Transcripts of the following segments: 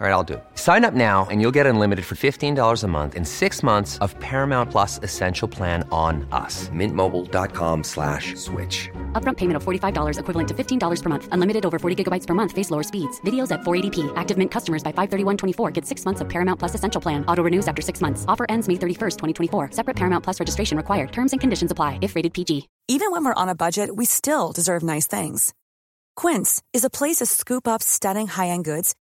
All right, I'll do it. Sign up now and you'll get unlimited for $15 a month in six months of Paramount Plus Essential Plan on us. Mintmobile.com slash switch. Upfront payment of $45 equivalent to $15 per month. Unlimited over 40 gigabytes per month. Face lower speeds. Videos at 480p. Active Mint customers by 531.24 get six months of Paramount Plus Essential Plan. Auto renews after six months. Offer ends May 31st, 2024. Separate Paramount Plus registration required. Terms and conditions apply if rated PG. Even when we're on a budget, we still deserve nice things. Quince is a place to scoop up stunning high-end goods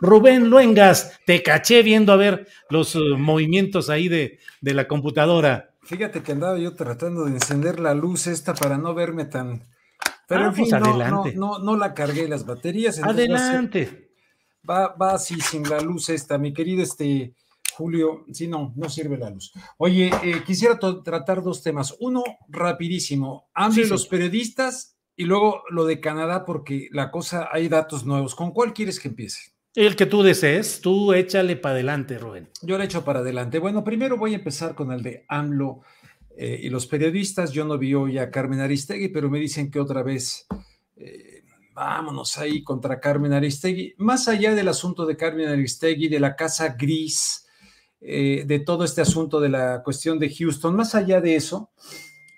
Rubén Luengas, te caché viendo a ver los uh, movimientos ahí de, de, la computadora. Fíjate que andaba yo tratando de encender la luz esta para no verme tan... Pero ah, en fin, pues adelante. no, no, no, la cargué las baterías. Adelante. Va, va así sin la luz esta, mi querido este Julio. Sí, no, no sirve la luz. Oye, eh, quisiera tratar dos temas. Uno, rapidísimo. Hambre sí, los sí. periodistas y luego lo de Canadá, porque la cosa, hay datos nuevos. ¿Con cuál quieres que empiece? El que tú desees, tú échale para adelante, Rubén. Yo le echo para adelante. Bueno, primero voy a empezar con el de AMLO eh, y los periodistas. Yo no vi hoy a Carmen Aristegui, pero me dicen que otra vez eh, vámonos ahí contra Carmen Aristegui. Más allá del asunto de Carmen Aristegui, de la Casa Gris, eh, de todo este asunto de la cuestión de Houston, más allá de eso,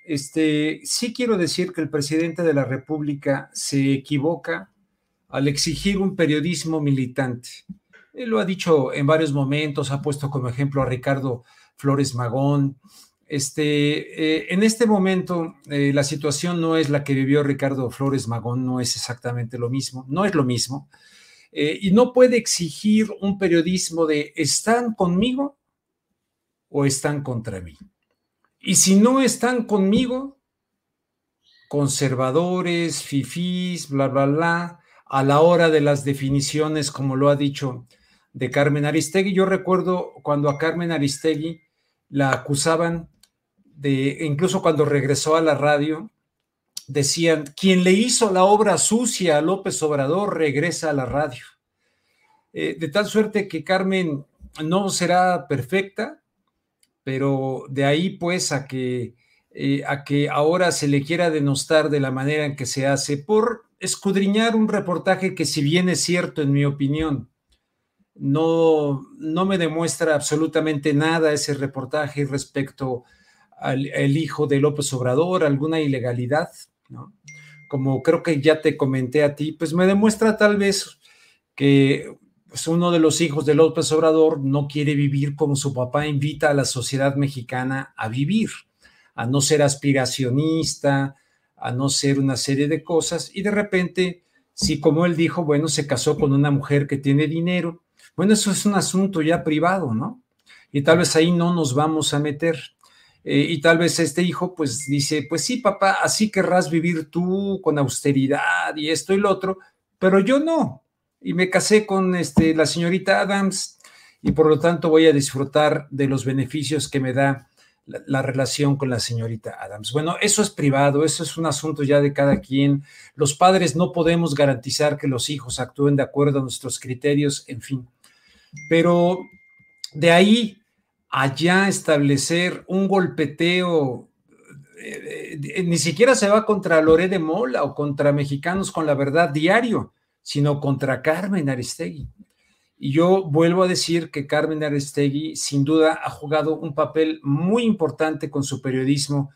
este, sí quiero decir que el presidente de la República se equivoca al exigir un periodismo militante. Él lo ha dicho en varios momentos, ha puesto como ejemplo a Ricardo Flores Magón. Este, eh, en este momento, eh, la situación no es la que vivió Ricardo Flores Magón, no es exactamente lo mismo, no es lo mismo. Eh, y no puede exigir un periodismo de ¿están conmigo o están contra mí? Y si no están conmigo, conservadores, fifís, bla, bla, bla, a la hora de las definiciones, como lo ha dicho de Carmen Aristegui. Yo recuerdo cuando a Carmen Aristegui la acusaban de, incluso cuando regresó a la radio, decían, quien le hizo la obra sucia a López Obrador regresa a la radio. Eh, de tal suerte que Carmen no será perfecta, pero de ahí pues a que, eh, a que ahora se le quiera denostar de la manera en que se hace por escudriñar un reportaje que si bien es cierto en mi opinión, no, no me demuestra absolutamente nada ese reportaje respecto al, hijo de López Obrador, alguna ilegalidad, ¿no? Como creo que ya te comenté a ti, pues me demuestra tal vez que pues uno de los hijos de López Obrador no quiere vivir como su papá invita a la sociedad mexicana a vivir, a no ser aspiracionista, a no ser una serie de cosas y de repente, si como él dijo, bueno, se casó con una mujer que tiene dinero, bueno, eso es un asunto ya privado, ¿no? Y tal vez ahí no nos vamos a meter. Eh, y tal vez este hijo pues dice, pues sí, papá, así querrás vivir tú con austeridad y esto y lo otro, pero yo no. Y me casé con este, la señorita Adams y por lo tanto voy a disfrutar de los beneficios que me da la, la, relación con la señorita Adams. Bueno, eso es privado, eso es un asunto ya de cada quien. Los padres no podemos garantizar que los hijos actúen de acuerdo a nuestros criterios, en fin. Pero de ahí allá establecer un golpeteo, eh, eh, ni siquiera se va contra Loré de Mola o contra Mexicanos con la Verdad diario, sino contra Carmen Aristegui. Y yo vuelvo a decir que Carmen Aristegui sin duda ha jugado un papel muy importante con su periodismo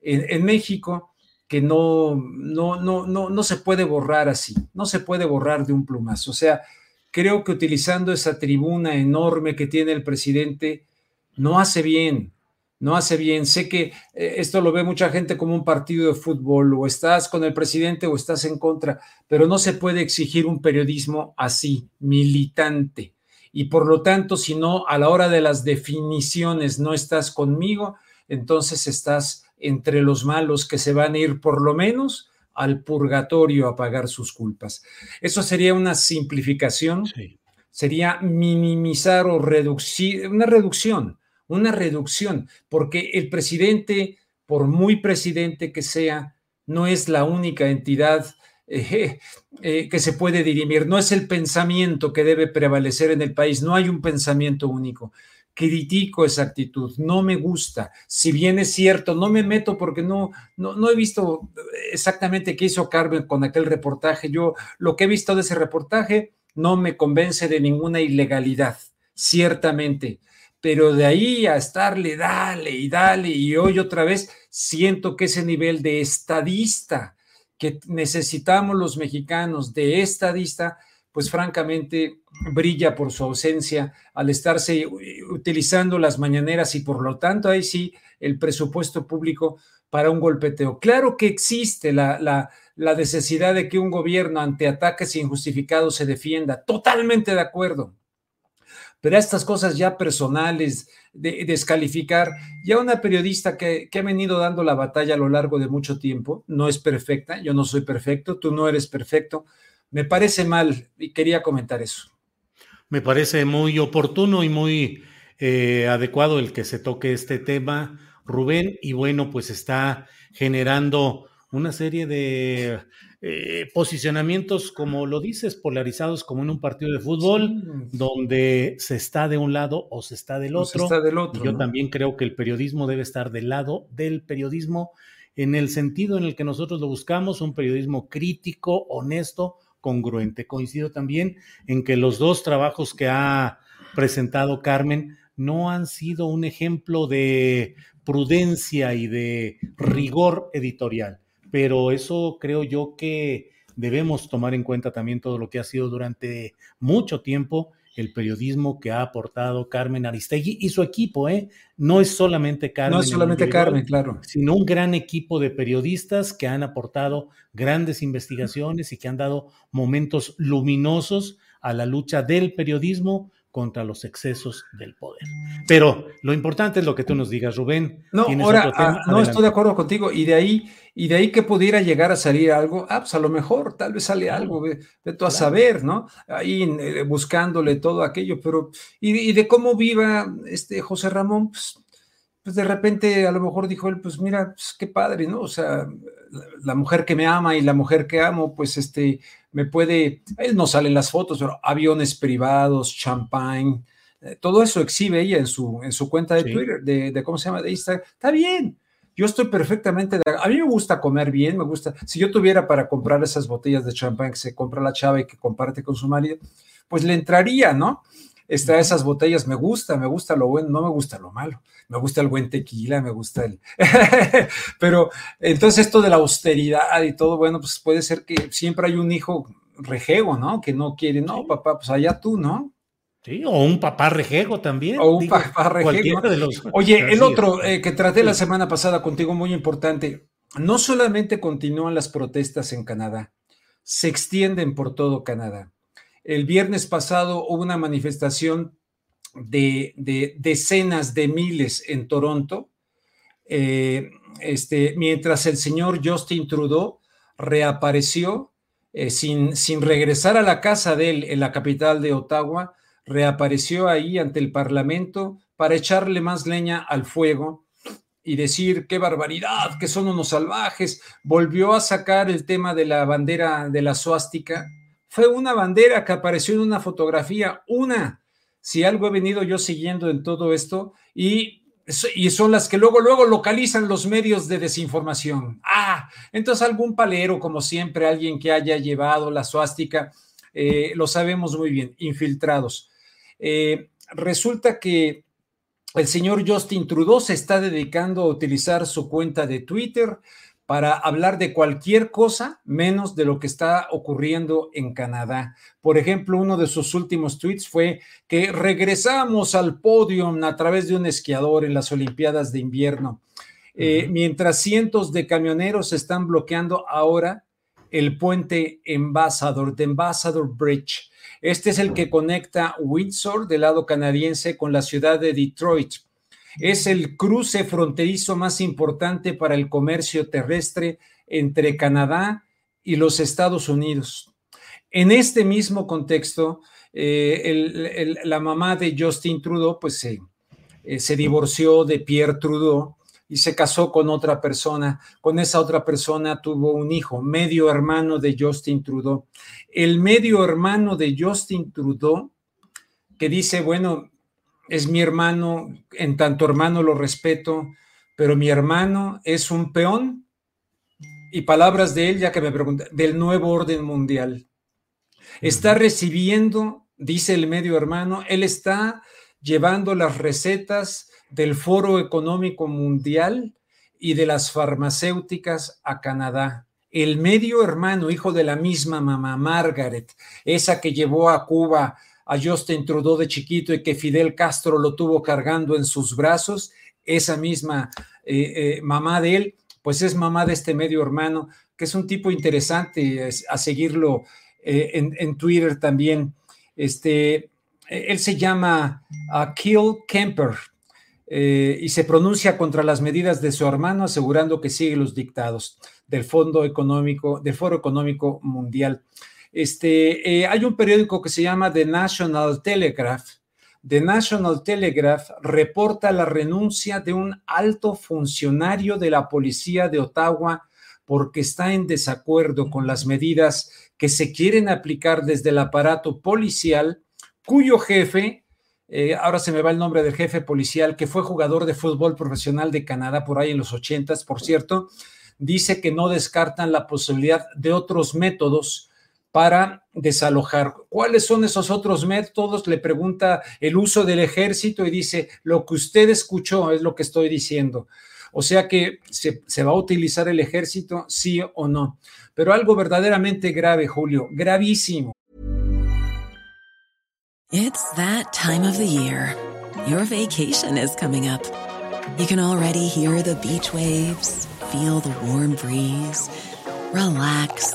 en, en México que no, no, no, no, no se puede borrar así, no se puede borrar de un plumazo. O sea, creo que utilizando esa tribuna enorme que tiene el presidente, no hace bien, no hace bien. Sé que eh, esto lo ve mucha gente como un partido de fútbol, o estás con el presidente o estás en contra, pero no se puede exigir un periodismo así, militante. y por lo tanto, si no, a la hora de las definiciones no estás conmigo, entonces estás entre los malos que se van a ir por lo menos al purgatorio a pagar sus culpas. Eso sería una simplificación, sería minimizar o reducir, una reducción, una reducción, porque el presidente, por muy presidente que sea, no es la única entidad eh, eh, que se puede dirimir, no es el pensamiento que debe prevalecer en el país, no hay un pensamiento único. Critico esa actitud, no me gusta. Si bien es cierto, no me meto porque no, no, no he visto exactamente qué hizo Carmen con aquel reportaje. Yo lo que he visto de ese reportaje no me convence de ninguna ilegalidad, ciertamente pero de ahí a estarle, dale y dale, y hoy otra vez siento que ese nivel de estadista que necesitamos los mexicanos, de estadista, pues francamente brilla por su ausencia al estarse utilizando las mañaneras y por lo tanto ahí sí el presupuesto público para un golpeteo. Claro que existe la, la, la necesidad de que un gobierno ante ataques injustificados se defienda, totalmente de acuerdo, pero estas cosas ya personales, de, descalificar, ya una periodista que, que, ha venido dando la batalla a lo largo de mucho tiempo, no es perfecta, yo no soy perfecto, tú no eres perfecto, me parece mal y quería comentar eso. Me parece muy oportuno y muy eh, adecuado el que se toque este tema, Rubén, y bueno, pues está generando una serie de eh, posicionamientos, como lo dices, polarizados como en un partido de fútbol, donde se está de un lado o se está del otro. Está del otro yo también creo que el periodismo debe estar del lado del periodismo en el sentido en el que nosotros lo buscamos, un periodismo crítico, honesto, congruente. Coincido también en que los dos trabajos que ha presentado Carmen no han sido un ejemplo de prudencia y de rigor editorial pero eso creo yo que debemos tomar en cuenta también todo lo que ha sido durante mucho tiempo el periodismo que ha aportado Carmen Aristegui y su equipo, ¿eh? No es solamente Carmen. No es solamente Carmen, claro. Sino un gran equipo de periodistas que han aportado grandes investigaciones y que han dado momentos luminosos a la lucha del periodismo contra los excesos del poder. Pero lo importante es lo que tú nos digas, Rubén. No, ahora, ah, no estoy de acuerdo contigo. Y de ahí, y de ahí que pudiera llegar a salir algo, ah, pues a lo mejor, tal vez sale algo, de, todo a saber, ¿no? Ahí eh, buscándole todo aquello, pero, y, de cómo viva este José Ramón, pues, pues, de repente a lo mejor dijo él, pues mira, pues qué padre, ¿no? O sea, la mujer que me ama y la mujer que amo, pues este, me puede, él no sale en las fotos, pero aviones privados, champagne, eh, todo eso exhibe ella en su, en su cuenta de Twitter, de, cómo se llama, de Instagram. Está bien, yo estoy perfectamente, de, a mí me gusta comer bien, me gusta, si yo tuviera para comprar esas botellas de champagne que se compra la chava y que comparte con su marido, pues le entraría, ¿no? Está esas botellas, me gusta, me gusta lo bueno, no me gusta lo malo, me gusta el buen tequila, me gusta el... Pero entonces esto de la austeridad y todo, bueno, pues puede ser que siempre hay un hijo rejego, ¿no? Que no quiere, no, papá, pues allá tú, ¿no? Sí, o un papá rejego también. O un papá rejego. Oye, el otro eh, que traté la semana pasada contigo, muy importante, no solamente continúan las protestas en Canadá, se extienden por todo Canadá. El viernes pasado hubo una manifestación de, decenas de miles en Toronto, eh, este, mientras el señor Justin Trudeau reapareció eh, sin, sin regresar a la casa de él en la capital de Ottawa, reapareció ahí ante el Parlamento para echarle más leña al fuego y decir qué barbaridad, que son unos salvajes. Volvió a sacar el tema de la bandera de la suástica fue una bandera que apareció en una fotografía, una. Si algo he venido yo siguiendo en todo esto y, y son las que luego, luego localizan los medios de desinformación. Ah, entonces algún palero, como siempre, alguien que haya llevado la suástica, eh, lo sabemos muy bien, infiltrados. Eh, resulta que el señor Justin Trudeau se está dedicando a utilizar su cuenta de Twitter para hablar de cualquier cosa menos de lo que está ocurriendo en Canadá. Por ejemplo, uno de sus últimos tweets fue que regresamos al podio a través de un esquiador en las Olimpiadas de invierno, eh, mientras cientos de camioneros están bloqueando ahora el puente Ambassador, de Ambassador Bridge. Este es el que conecta Windsor del lado canadiense con la ciudad de Detroit. Es el cruce fronterizo más importante para el comercio terrestre entre Canadá y los Estados Unidos. En este mismo contexto, eh, la mamá de Justin Trudeau, pues eh, se divorció de Pierre Trudeau y se casó con otra persona. Con esa otra persona tuvo un hijo, medio hermano de Justin Trudeau. El medio hermano de Justin Trudeau, que dice, bueno, es mi hermano, en tanto hermano lo respeto, pero mi hermano es un peón. Y palabras de él, ya que me pregunta, del nuevo orden mundial. Está recibiendo, dice el medio hermano, él está llevando las recetas del Foro Económico Mundial y de las farmacéuticas a Canadá. El medio hermano, hijo de la misma mamá, Margaret, esa que llevó a Cuba a Justin Trudeau de chiquito y que Fidel Castro lo tuvo cargando en sus brazos, esa misma eh, eh, mamá de él, pues es mamá de este medio hermano, que es un tipo interesante a seguirlo eh, en, Twitter también. Este, él se llama uh, Kemper y se pronuncia contra las medidas de su hermano, asegurando que sigue los dictados del Fondo Económico, del Foro Económico Mundial. Este, eh, hay un periódico que se llama The National Telegraph. The National Telegraph reporta la renuncia de un alto funcionario de la policía de Ottawa porque está en desacuerdo con las medidas que se quieren aplicar desde el aparato policial cuyo jefe, eh, ahora se me va el nombre del jefe policial, que fue jugador de fútbol profesional de Canadá por ahí en los ochentas, por cierto, dice que no descartan la posibilidad de otros métodos para desalojar. ¿Cuáles son esos otros métodos? Le pregunta el uso del ejército y dice, lo que usted escuchó es lo que estoy diciendo. O sea que se, va a utilizar el ejército, sí o no. Pero algo verdaderamente grave, Julio, gravísimo. It's that time of the year. Your vacation is coming up. You can already hear the beach waves, feel the warm breeze, relax,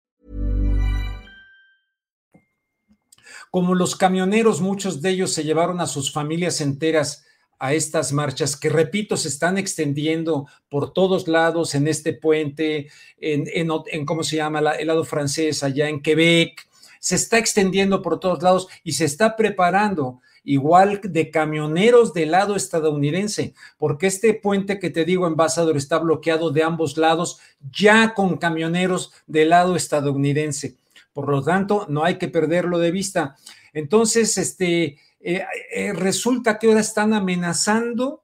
Como los camioneros, muchos de ellos se llevaron a sus familias enteras a estas marchas que, repito, se están extendiendo por todos lados en este puente, en, en, ¿cómo se llama? el lado francés, allá en Quebec. Se está extendiendo por todos lados y se está preparando igual de camioneros del lado estadounidense, porque este puente que te digo, embajador, está bloqueado de ambos lados, ya con camioneros del lado estadounidense. Por lo tanto, no hay que perderlo de vista. Entonces, este, eh, eh, resulta que ahora están amenazando,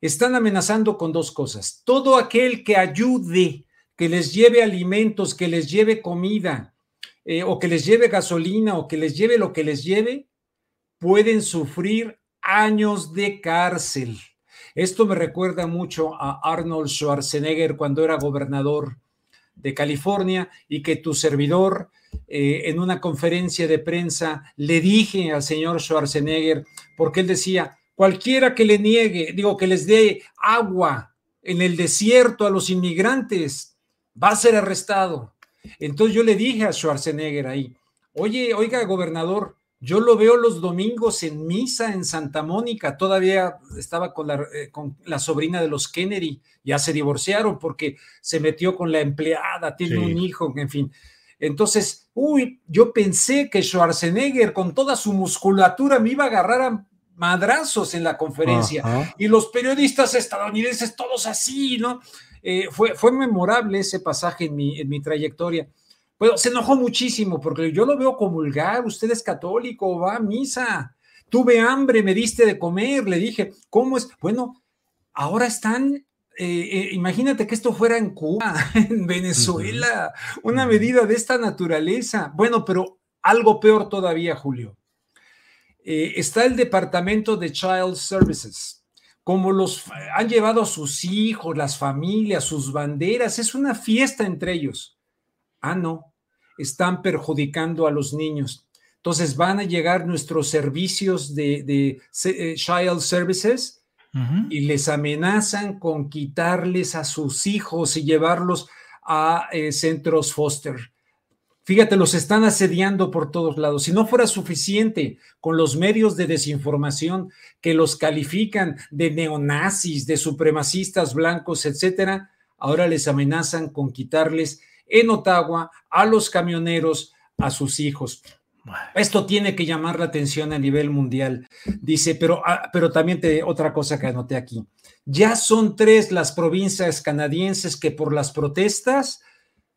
están amenazando con dos cosas. Todo aquel que ayude, que les lleve alimentos, que les lleve comida, eh, o que les lleve gasolina, o que les lleve lo que les lleve, pueden sufrir años de cárcel. Esto me recuerda mucho a Arnold Schwarzenegger cuando era gobernador de California y que tu servidor eh, en una conferencia de prensa le dije al señor Schwarzenegger, porque él decía, cualquiera que le niegue, digo, que les dé agua en el desierto a los inmigrantes, va a ser arrestado. Entonces yo le dije a Schwarzenegger ahí, oye, oiga, gobernador, yo lo veo los domingos en misa en Santa Mónica. Todavía estaba con la, eh, con la, sobrina de los Kennedy. Ya se divorciaron porque se metió con la empleada, tiene un hijo, en fin. Entonces, uy, yo pensé que Schwarzenegger con toda su musculatura me iba a agarrar a madrazos en la conferencia. Y los periodistas estadounidenses, todos así, ¿no? Eh, fue, fue memorable ese pasaje en mi, en mi trayectoria. Bueno, se enojó muchísimo porque yo lo veo comulgar, usted es católico, va a misa, tuve hambre, me diste de comer, le dije, ¿cómo es? Bueno, ahora están eh, eh, imagínate que esto fuera en Cuba, en Venezuela, una medida de esta naturaleza. Bueno, pero algo peor todavía, Julio. Eh, está el Departamento de Child Services. Como los han llevado a sus hijos, las familias, sus banderas, es una fiesta entre ellos. Ah, no, están perjudicando a los niños. Entonces van a llegar nuestros servicios de, de Child Services y les amenazan con quitarles a sus hijos y llevarlos a eh, centros foster. Fíjate, los están asediando por todos lados. Si no fuera suficiente con los medios de desinformación que los califican de neonazis, de supremacistas blancos, etcétera, ahora les amenazan con quitarles en Ottawa a los camioneros a sus hijos. Esto tiene que llamar la atención a nivel mundial. Dice, pero, ah, pero también te, otra cosa que anoté aquí. Ya son tres las provincias canadienses que por las protestas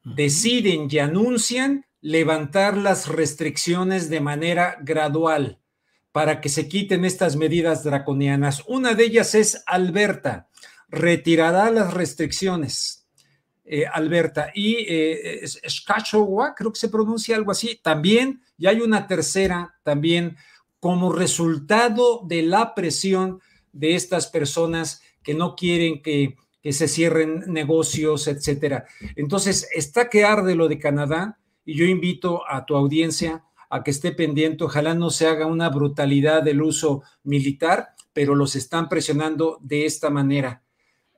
deciden y anuncian levantar las restricciones de manera gradual para que se quiten estas medidas draconianas. Una de ellas es Alberta. Retirará las restricciones. Eh, Alberta. Y eh, creo que se pronuncia algo así, también, y hay una tercera también, como resultado de la presión de estas personas que no quieren que, que se cierren negocios, etcétera. Entonces, está que arde lo de Canadá, y yo invito a tu audiencia a que esté pendiente, ojalá no se haga una brutalidad del uso militar, pero los están presionando de esta manera.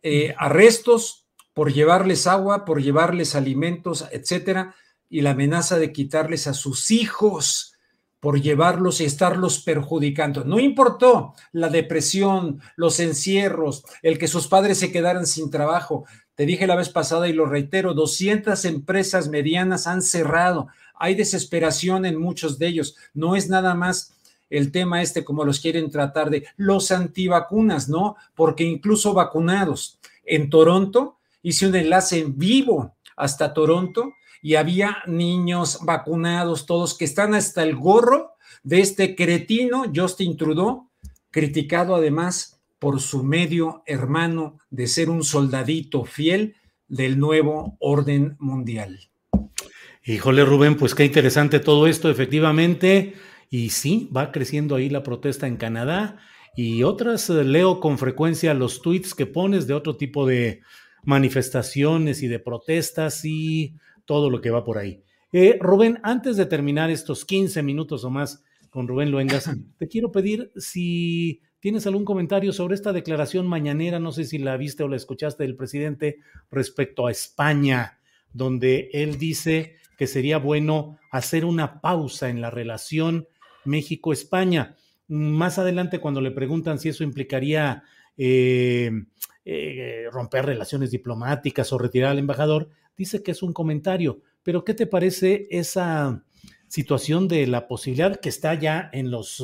Eh, arrestos, por llevarles agua, por llevarles alimentos, etcétera, y la amenaza de quitarles a sus hijos por llevarlos y estarlos perjudicando. No importó la depresión, los encierros, el que sus padres se quedaran sin trabajo. Te dije la vez pasada y lo reitero, 200 empresas medianas han cerrado. Hay desesperación en muchos de ellos. No es nada más el tema este como los quieren tratar de los antivacunas, ¿no? Porque incluso vacunados en Toronto hice un enlace en vivo hasta Toronto y había niños vacunados, todos que están hasta el gorro de este cretino Justin Trudeau, criticado además por su medio hermano de ser un soldadito fiel del nuevo orden mundial. Híjole, Rubén, pues qué interesante todo esto, efectivamente. Y sí, va creciendo ahí la protesta en Canadá y otras, eh, leo con frecuencia los tweets que pones de otro tipo de, manifestaciones y de protestas y todo lo que va por ahí. Eh, Rubén, antes de terminar estos 15 minutos o más con Rubén Luengas, te quiero pedir si tienes algún comentario sobre esta declaración mañanera, no sé si la viste o la escuchaste del presidente respecto a España, donde él dice que sería bueno hacer una pausa en la relación México-España. Más adelante, cuando le preguntan si eso implicaría eh, eh, romper relaciones diplomáticas o retirar al embajador, dice que es un comentario. Pero ¿qué te parece esa situación de la posibilidad que está ya en los,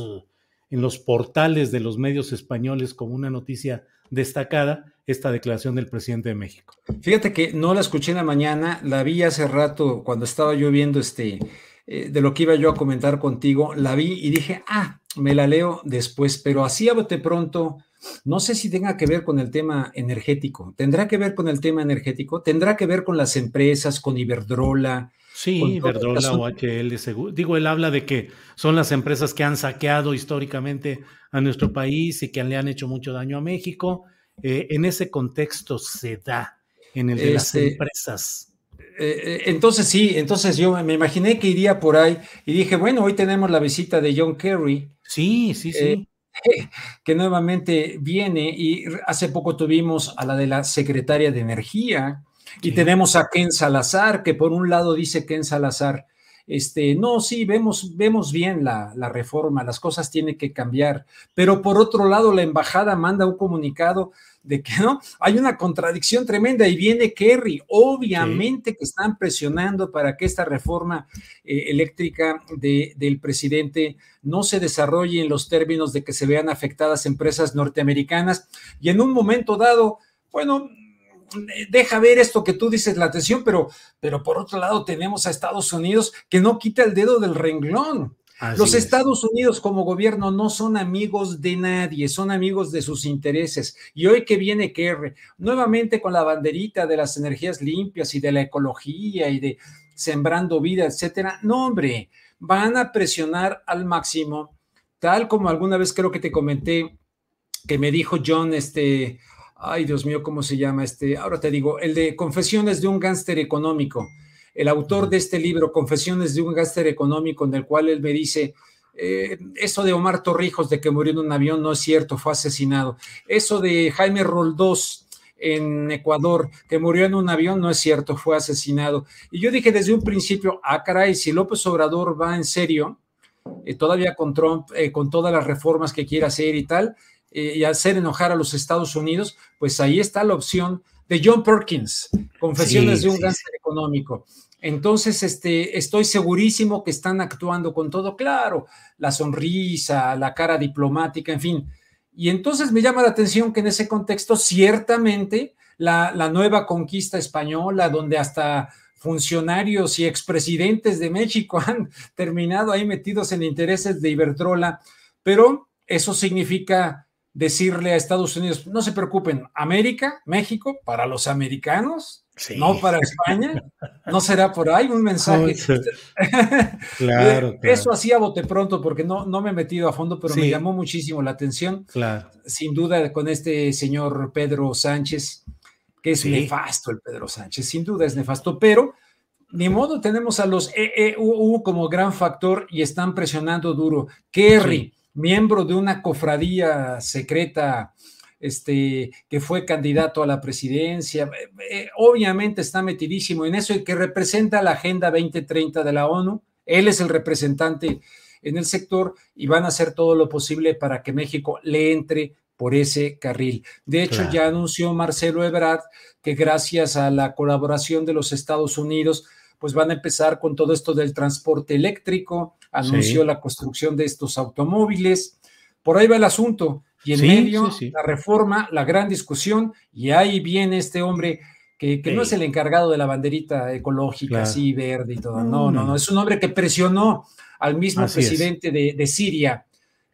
en los portales de los medios españoles como una noticia destacada, esta declaración del presidente de México? Fíjate que no la escuché en la mañana, la vi hace rato cuando estaba yo viendo este, eh, de lo que iba yo a comentar contigo, la vi y dije, ah, me la leo después, pero así a pronto no sé si tenga que ver con el tema energético. ¿Tendrá que ver con el tema energético? ¿Tendrá que ver con las empresas, con Iberdrola? Sí, Iberdrola o HL. Digo, él habla de que son las empresas que han saqueado históricamente a nuestro país y que le han hecho mucho daño a México. Eh, en ese contexto se da, en el de las este, empresas. Eh, eh, entonces sí, entonces yo me imaginé que iría por ahí y dije, bueno, hoy tenemos la visita de John Kerry. Sí, sí, sí. que nuevamente viene y hace poco tuvimos a la de la secretaria de Energía y tenemos a Ken Salazar, que por un lado dice Ken Salazar, este, no, sí, vemos, vemos bien la, la, reforma, las cosas tienen que cambiar, pero por otro lado, la embajada manda un comunicado de que no, hay una contradicción tremenda y viene Kerry, obviamente que están presionando para que esta reforma eh, eléctrica de, del presidente no se desarrolle en los términos de que se vean afectadas empresas norteamericanas. Y en un momento dado, bueno, deja ver esto que tú dices, la atención, pero, pero por otro lado tenemos a Estados Unidos que no quita el dedo del renglón. Los Estados Unidos como gobierno no son amigos de nadie, son amigos de sus intereses. Y hoy que viene Kerry, nuevamente con la banderita de las energías limpias y de la ecología y de sembrando vida, etcétera. No, hombre, van a presionar al máximo, tal como alguna vez creo que te comenté que me dijo John, este, ay Dios mío, ¿cómo se llama este? Ahora te digo, el de Confesiones de un gánster económico el autor de este libro, Confesiones de un gáster económico, en el cual él me dice, eh, eso de Omar Torrijos de que murió en un avión no es cierto, fue asesinado. Eso de Jaime Roldós en Ecuador, que murió en un avión, no es cierto, fue asesinado. Y yo dije desde un principio, ah, caray, si López Obrador va en serio, eh, todavía con Trump, eh, con todas las reformas que quiere hacer y tal, y hacer enojar a los Estados Unidos, pues ahí está la opción de John Perkins, Confesiones de un sí, económico. Entonces, este, estoy segurísimo que están actuando con todo claro, la sonrisa, la cara diplomática, en fin. Y entonces me llama la atención que en ese contexto, ciertamente, la, la nueva conquista española, donde hasta funcionarios y expresidentes de México han terminado ahí metidos en intereses de Iberdrola, pero eso significa decirle a Estados Unidos, no se preocupen, América, México, para los americanos, no para España, no será por ahí un mensaje. claro, Eso hacía bote pronto porque no, no me he metido a fondo, pero me llamó muchísimo la atención. Claro. Sin duda con este señor Pedro Sánchez, que es nefasto el Pedro Sánchez, sin duda es nefasto, pero ni modo tenemos a los EEUU como gran factor y están presionando duro. Kerry, miembro de una cofradía secreta este, que fue candidato a la presidencia. Eh, eh, obviamente está metidísimo en eso y que representa la Agenda 2030 de la ONU. Él es el representante en el sector y van a hacer todo lo posible para que México le entre por ese carril. De hecho, claro. ya anunció Marcelo Ebrard que gracias a la colaboración de los Estados Unidos, pues van a empezar con todo esto del transporte eléctrico, anunció sí. la construcción de estos automóviles. Por ahí va el asunto. Y en sí, medio, sí, la reforma, la gran discusión, y ahí viene este hombre que, que no es el encargado de la banderita ecológica, claro. así verde y todo. No, no, no, es un hombre que presionó al mismo así presidente de, de, Siria,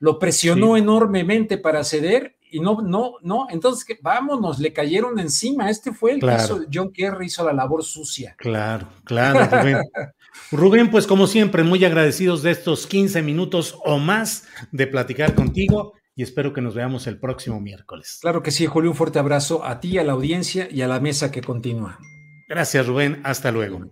lo presionó enormemente para ceder y no, no, no, entonces vámonos, le cayeron encima. Este fue el claro. que hizo, John Kerry hizo la labor sucia. Claro, claro, Rubén. Rubén, pues como siempre, muy agradecidos de estos 15 minutos o más de platicar contigo y espero que nos veamos el próximo miércoles. Claro que sí, Julio, un fuerte abrazo a ti, a la audiencia y a la mesa que continúa. Gracias, Rubén. Hasta luego.